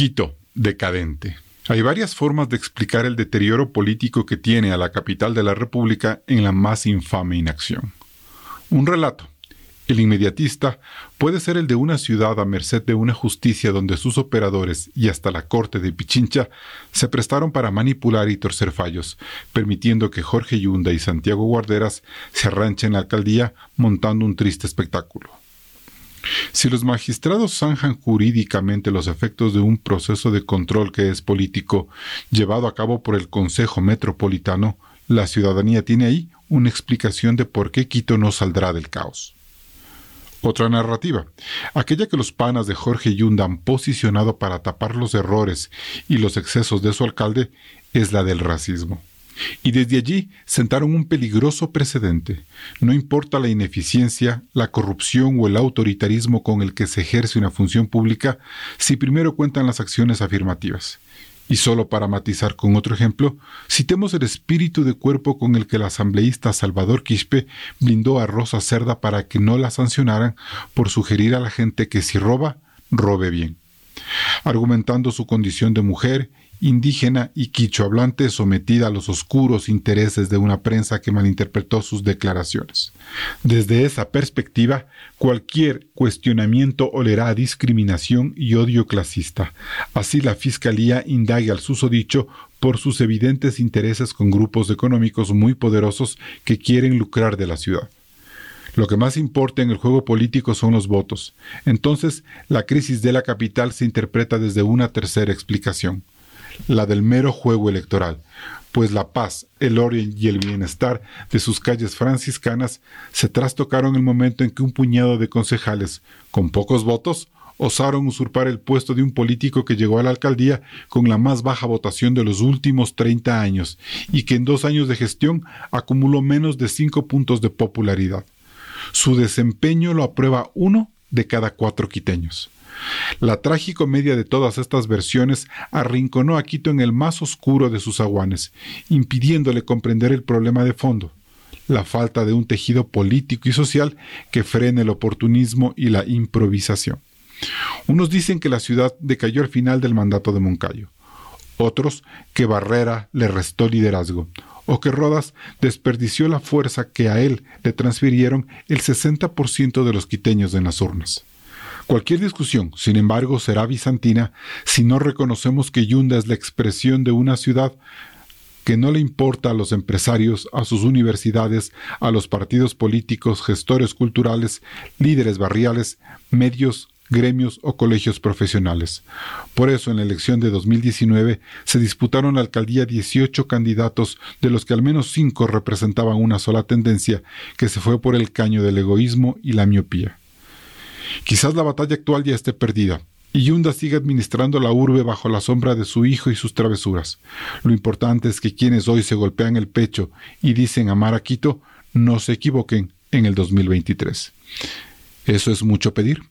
Quito, decadente. Hay varias formas de explicar el deterioro político que tiene a la capital de la República en la más infame inacción. Un relato, el inmediatista puede ser el de una ciudad a merced de una justicia donde sus operadores y hasta la corte de Pichincha se prestaron para manipular y torcer fallos, permitiendo que Jorge Yunda y Santiago Guarderas se arranchen en la alcaldía montando un triste espectáculo. Si los magistrados zanjan jurídicamente los efectos de un proceso de control que es político llevado a cabo por el Consejo Metropolitano, la ciudadanía tiene ahí una explicación de por qué Quito no saldrá del caos. Otra narrativa, aquella que los panas de Jorge Yunda han posicionado para tapar los errores y los excesos de su alcalde, es la del racismo. Y desde allí sentaron un peligroso precedente. No importa la ineficiencia, la corrupción o el autoritarismo con el que se ejerce una función pública, si primero cuentan las acciones afirmativas. Y solo para matizar con otro ejemplo, citemos el espíritu de cuerpo con el que el asambleísta Salvador Quispe blindó a Rosa Cerda para que no la sancionaran por sugerir a la gente que si roba, robe bien. Argumentando su condición de mujer indígena y quichohablante sometida a los oscuros intereses de una prensa que malinterpretó sus declaraciones. Desde esa perspectiva, cualquier cuestionamiento olerá a discriminación y odio clasista. Así la Fiscalía indaga al susodicho por sus evidentes intereses con grupos económicos muy poderosos que quieren lucrar de la ciudad. Lo que más importa en el juego político son los votos. Entonces, la crisis de la capital se interpreta desde una tercera explicación la del mero juego electoral, pues la paz, el orden y el bienestar de sus calles franciscanas se trastocaron el momento en que un puñado de concejales, con pocos votos, osaron usurpar el puesto de un político que llegó a la alcaldía con la más baja votación de los últimos 30 años y que en dos años de gestión acumuló menos de cinco puntos de popularidad. Su desempeño lo aprueba uno de cada cuatro quiteños. La tragicomedia de todas estas versiones arrinconó a Quito en el más oscuro de sus aguanes, impidiéndole comprender el problema de fondo, la falta de un tejido político y social que frene el oportunismo y la improvisación. Unos dicen que la ciudad decayó al final del mandato de Moncayo, otros que Barrera le restó liderazgo, o que Rodas desperdició la fuerza que a él le transfirieron el 60% de los quiteños en las urnas. Cualquier discusión, sin embargo, será bizantina si no reconocemos que Yunda es la expresión de una ciudad que no le importa a los empresarios, a sus universidades, a los partidos políticos, gestores culturales, líderes barriales, medios, gremios o colegios profesionales. Por eso, en la elección de 2019 se disputaron la alcaldía 18 candidatos, de los que al menos 5 representaban una sola tendencia, que se fue por el caño del egoísmo y la miopía. Quizás la batalla actual ya esté perdida, y Yunda sigue administrando la urbe bajo la sombra de su hijo y sus travesuras. Lo importante es que quienes hoy se golpean el pecho y dicen amar a Quito no se equivoquen en el 2023. ¿Eso es mucho pedir?